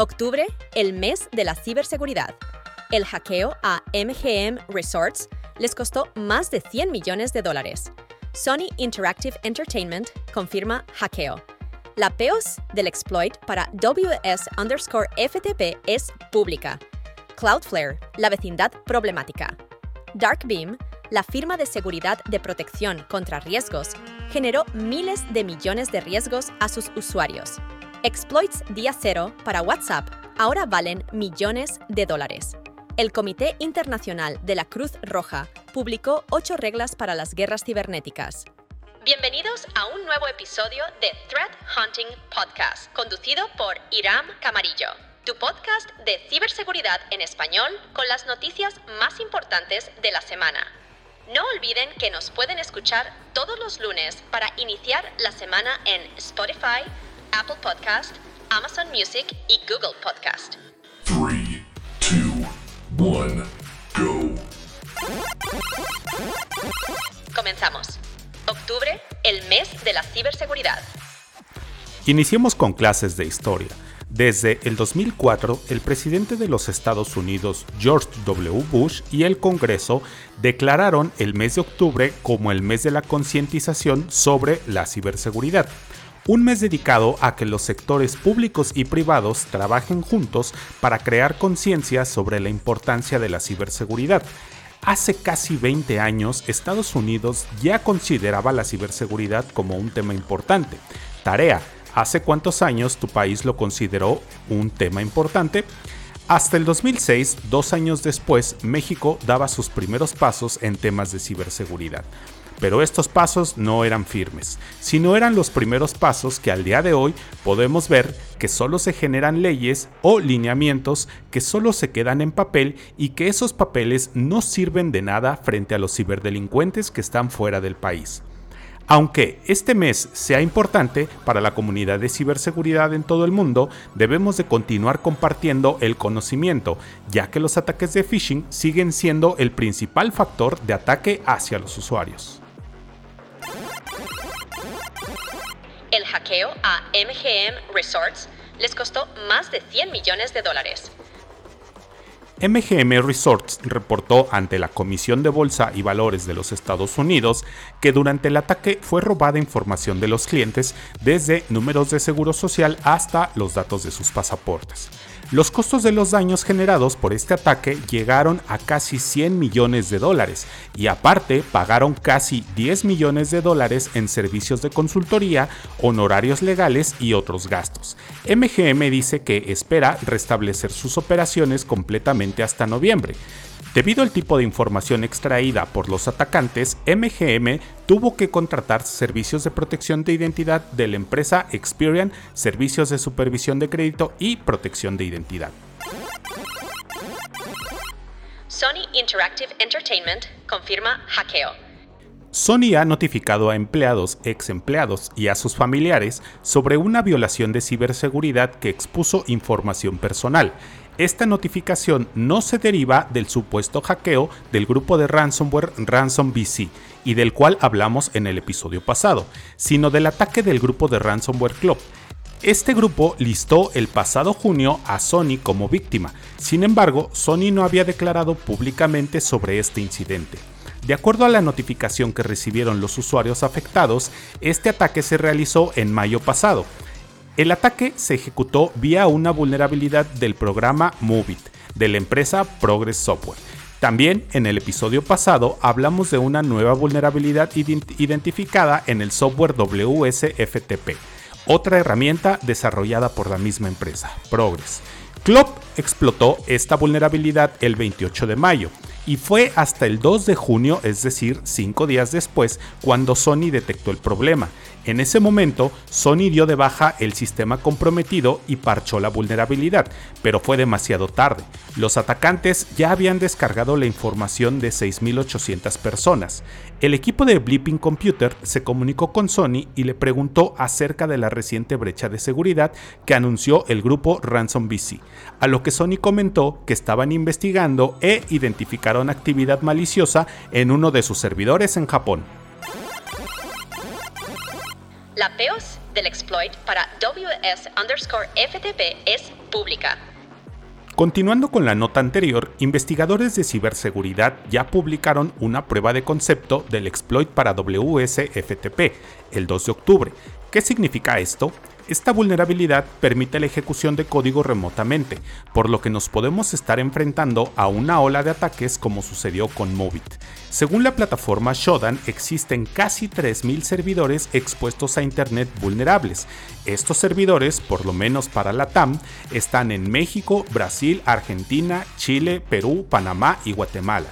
Octubre, el mes de la ciberseguridad. El hackeo a MGM Resorts les costó más de 100 millones de dólares. Sony Interactive Entertainment confirma hackeo. La PEOS del exploit para WS underscore FTP es pública. Cloudflare, la vecindad problemática. Darkbeam, la firma de seguridad de protección contra riesgos, generó miles de millones de riesgos a sus usuarios. Exploits día cero para WhatsApp ahora valen millones de dólares. El Comité Internacional de la Cruz Roja publicó ocho reglas para las guerras cibernéticas. Bienvenidos a un nuevo episodio de Threat Hunting Podcast, conducido por Iram Camarillo, tu podcast de ciberseguridad en español con las noticias más importantes de la semana. No olviden que nos pueden escuchar todos los lunes para iniciar la semana en Spotify, Apple Podcast, Amazon Music y Google Podcast. 3, 2, 1, go. Comenzamos. Octubre, el mes de la ciberseguridad. Iniciemos con clases de historia. Desde el 2004, el presidente de los Estados Unidos, George W. Bush, y el Congreso declararon el mes de octubre como el mes de la concientización sobre la ciberseguridad un mes dedicado a que los sectores públicos y privados trabajen juntos para crear conciencia sobre la importancia de la ciberseguridad. Hace casi 20 años, Estados Unidos ya consideraba la ciberseguridad como un tema importante. Tarea, ¿hace cuántos años tu país lo consideró un tema importante? Hasta el 2006, dos años después, México daba sus primeros pasos en temas de ciberseguridad. Pero estos pasos no eran firmes, sino eran los primeros pasos que al día de hoy podemos ver que solo se generan leyes o lineamientos que solo se quedan en papel y que esos papeles no sirven de nada frente a los ciberdelincuentes que están fuera del país. Aunque este mes sea importante para la comunidad de ciberseguridad en todo el mundo, debemos de continuar compartiendo el conocimiento, ya que los ataques de phishing siguen siendo el principal factor de ataque hacia los usuarios. El hackeo a MGM Resorts les costó más de 100 millones de dólares. MGM Resorts reportó ante la Comisión de Bolsa y Valores de los Estados Unidos que durante el ataque fue robada información de los clientes desde números de seguro social hasta los datos de sus pasaportes. Los costos de los daños generados por este ataque llegaron a casi 100 millones de dólares y aparte pagaron casi 10 millones de dólares en servicios de consultoría, honorarios legales y otros gastos. MGM dice que espera restablecer sus operaciones completamente hasta noviembre. Debido al tipo de información extraída por los atacantes, MGM tuvo que contratar servicios de protección de identidad de la empresa Experian, servicios de supervisión de crédito y protección de identidad. Sony Interactive Entertainment confirma hackeo. Sony ha notificado a empleados, ex empleados y a sus familiares sobre una violación de ciberseguridad que expuso información personal. Esta notificación no se deriva del supuesto hackeo del grupo de ransomware Ransom BC y del cual hablamos en el episodio pasado, sino del ataque del grupo de Ransomware Club. Este grupo listó el pasado junio a Sony como víctima, sin embargo, Sony no había declarado públicamente sobre este incidente. De acuerdo a la notificación que recibieron los usuarios afectados, este ataque se realizó en mayo pasado, el ataque se ejecutó vía una vulnerabilidad del programa Movit de la empresa Progress Software. También en el episodio pasado hablamos de una nueva vulnerabilidad identificada en el software WSFTP, otra herramienta desarrollada por la misma empresa, Progress. Club explotó esta vulnerabilidad el 28 de mayo y fue hasta el 2 de junio, es decir, cinco días después, cuando Sony detectó el problema. En ese momento, Sony dio de baja el sistema comprometido y parchó la vulnerabilidad, pero fue demasiado tarde. Los atacantes ya habían descargado la información de 6.800 personas. El equipo de Blipping Computer se comunicó con Sony y le preguntó acerca de la reciente brecha de seguridad que anunció el grupo Ransom BC, a lo que Sony comentó que estaban investigando e identificaron actividad maliciosa en uno de sus servidores en Japón. La PEOS del exploit para WS underscore FTP es pública. Continuando con la nota anterior, investigadores de ciberseguridad ya publicaron una prueba de concepto del exploit para WS-FTP el 2 de octubre. ¿Qué significa esto? Esta vulnerabilidad permite la ejecución de código remotamente, por lo que nos podemos estar enfrentando a una ola de ataques como sucedió con Movit. Según la plataforma Shodan, existen casi 3.000 servidores expuestos a Internet vulnerables. Estos servidores, por lo menos para la TAM, están en México, Brasil, Argentina, Chile, Perú, Panamá y Guatemala.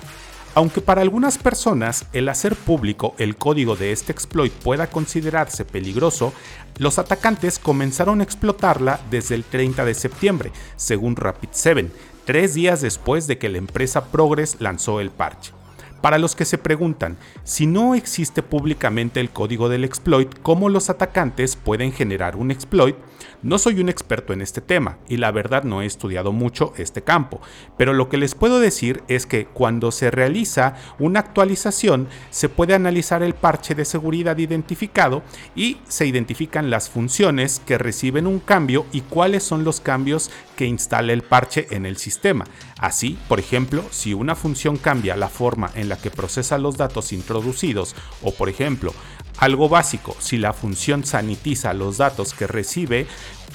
Aunque para algunas personas el hacer público el código de este exploit pueda considerarse peligroso, los atacantes comenzaron a explotarla desde el 30 de septiembre, según Rapid7, tres días después de que la empresa Progress lanzó el parche. Para los que se preguntan, si no existe públicamente el código del exploit, ¿cómo los atacantes pueden generar un exploit? No soy un experto en este tema y la verdad no he estudiado mucho este campo, pero lo que les puedo decir es que cuando se realiza una actualización se puede analizar el parche de seguridad identificado y se identifican las funciones que reciben un cambio y cuáles son los cambios que instala el parche en el sistema. Así, por ejemplo, si una función cambia la forma en la que procesa los datos introducidos o por ejemplo algo básico, si la función sanitiza los datos que recibe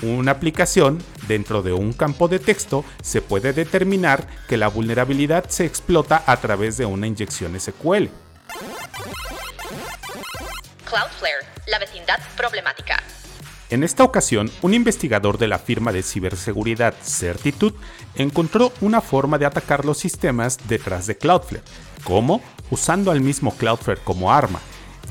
una aplicación dentro de un campo de texto, se puede determinar que la vulnerabilidad se explota a través de una inyección SQL. Cloudflare, la vecindad problemática. En esta ocasión, un investigador de la firma de ciberseguridad Certitude encontró una forma de atacar los sistemas detrás de Cloudflare. ¿Cómo? Usando al mismo Cloudflare como arma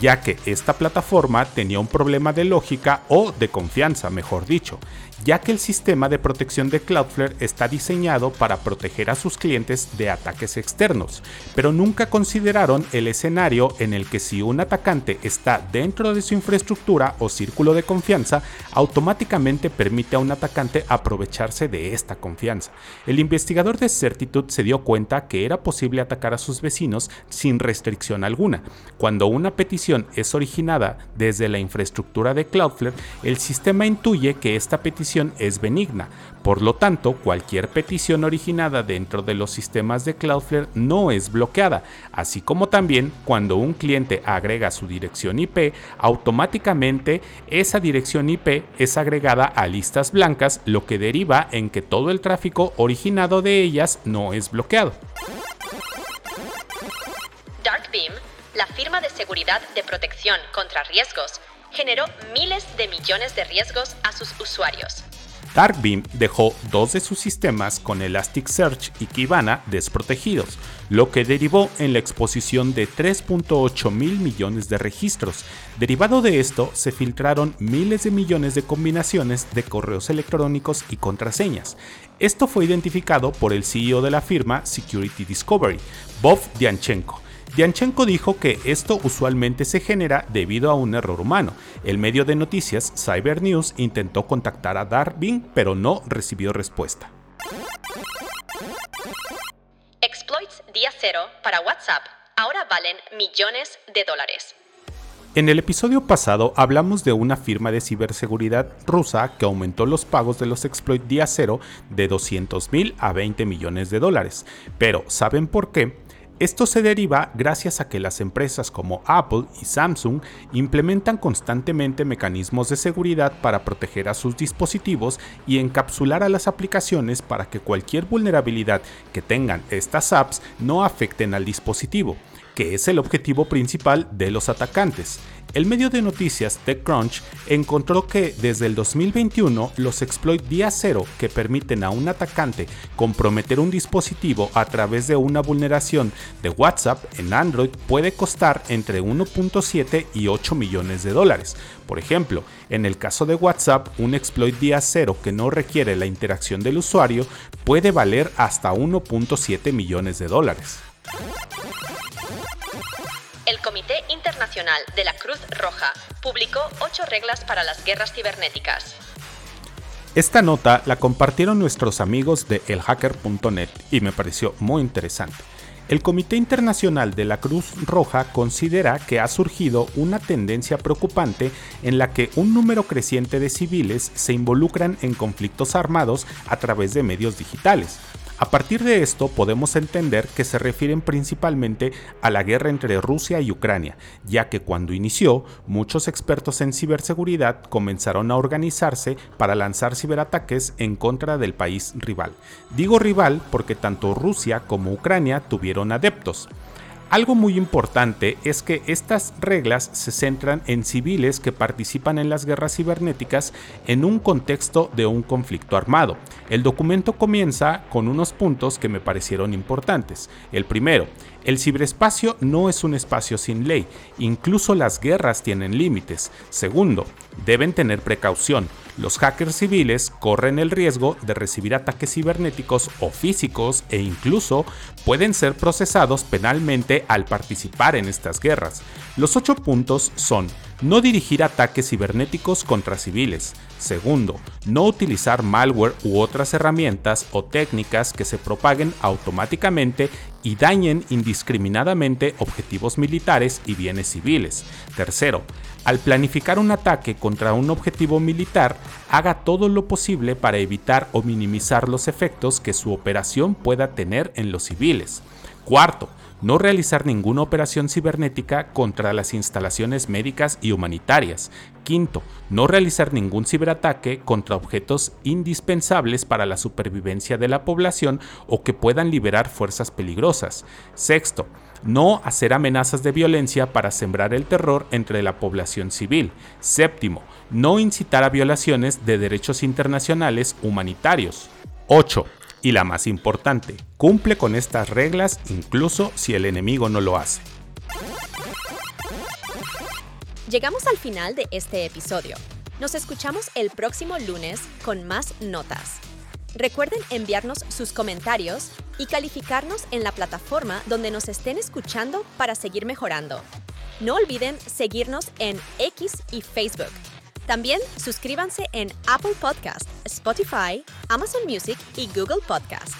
ya que esta plataforma tenía un problema de lógica o de confianza, mejor dicho, ya que el sistema de protección de Cloudflare está diseñado para proteger a sus clientes de ataques externos, pero nunca consideraron el escenario en el que si un atacante está dentro de su infraestructura o círculo de confianza, automáticamente permite a un atacante aprovecharse de esta confianza. El investigador de Certitude se dio cuenta que era posible atacar a sus vecinos sin restricción alguna. Cuando una petición es originada desde la infraestructura de Cloudflare, el sistema intuye que esta petición es benigna. Por lo tanto, cualquier petición originada dentro de los sistemas de Cloudflare no es bloqueada, así como también cuando un cliente agrega su dirección IP, automáticamente esa dirección IP es agregada a listas blancas, lo que deriva en que todo el tráfico originado de ellas no es bloqueado. Darkbeam, la firma de seguridad de protección contra riesgos, generó miles de millones de riesgos a sus usuarios. Darkbeam dejó dos de sus sistemas con Elasticsearch y Kibana desprotegidos, lo que derivó en la exposición de 3.8 mil millones de registros. Derivado de esto, se filtraron miles de millones de combinaciones de correos electrónicos y contraseñas. Esto fue identificado por el CEO de la firma Security Discovery, Bob Dianchenko Dianchenko dijo que esto usualmente se genera debido a un error humano. El medio de noticias Cyber News intentó contactar a Darwin, pero no recibió respuesta. Exploits día cero para WhatsApp ahora valen millones de dólares. En el episodio pasado hablamos de una firma de ciberseguridad rusa que aumentó los pagos de los exploits día cero de 200 mil a 20 millones de dólares. Pero ¿saben por qué? Esto se deriva gracias a que las empresas como Apple y Samsung implementan constantemente mecanismos de seguridad para proteger a sus dispositivos y encapsular a las aplicaciones para que cualquier vulnerabilidad que tengan estas apps no afecten al dispositivo, que es el objetivo principal de los atacantes. El medio de noticias TechCrunch encontró que desde el 2021 los exploits día cero que permiten a un atacante comprometer un dispositivo a través de una vulneración de WhatsApp en Android puede costar entre 1.7 y 8 millones de dólares. Por ejemplo, en el caso de WhatsApp, un exploit día cero que no requiere la interacción del usuario puede valer hasta 1.7 millones de dólares. El Comité Internacional de la Cruz Roja publicó ocho reglas para las guerras cibernéticas. Esta nota la compartieron nuestros amigos de elhacker.net y me pareció muy interesante. El Comité Internacional de la Cruz Roja considera que ha surgido una tendencia preocupante en la que un número creciente de civiles se involucran en conflictos armados a través de medios digitales. A partir de esto podemos entender que se refieren principalmente a la guerra entre Rusia y Ucrania, ya que cuando inició, muchos expertos en ciberseguridad comenzaron a organizarse para lanzar ciberataques en contra del país rival. Digo rival porque tanto Rusia como Ucrania tuvieron adeptos. Algo muy importante es que estas reglas se centran en civiles que participan en las guerras cibernéticas en un contexto de un conflicto armado. El documento comienza con unos puntos que me parecieron importantes. El primero, el ciberespacio no es un espacio sin ley, incluso las guerras tienen límites. Segundo, deben tener precaución. Los hackers civiles corren el riesgo de recibir ataques cibernéticos o físicos e incluso pueden ser procesados penalmente al participar en estas guerras. Los ocho puntos son no dirigir ataques cibernéticos contra civiles. Segundo, no utilizar malware u otras herramientas o técnicas que se propaguen automáticamente y dañen indiscriminadamente objetivos militares y bienes civiles. Tercero, al planificar un ataque contra un objetivo militar, haga todo lo posible para evitar o minimizar los efectos que su operación pueda tener en los civiles. Cuarto, no realizar ninguna operación cibernética contra las instalaciones médicas y humanitarias. Quinto, no realizar ningún ciberataque contra objetos indispensables para la supervivencia de la población o que puedan liberar fuerzas peligrosas. Sexto, no hacer amenazas de violencia para sembrar el terror entre la población civil. Séptimo, no incitar a violaciones de derechos internacionales humanitarios. 8 y la más importante, cumple con estas reglas incluso si el enemigo no lo hace. Llegamos al final de este episodio. Nos escuchamos el próximo lunes con más notas. Recuerden enviarnos sus comentarios y calificarnos en la plataforma donde nos estén escuchando para seguir mejorando. No olviden seguirnos en X y Facebook también suscríbanse en Apple Podcast, Spotify, Amazon Music y Google Podcast.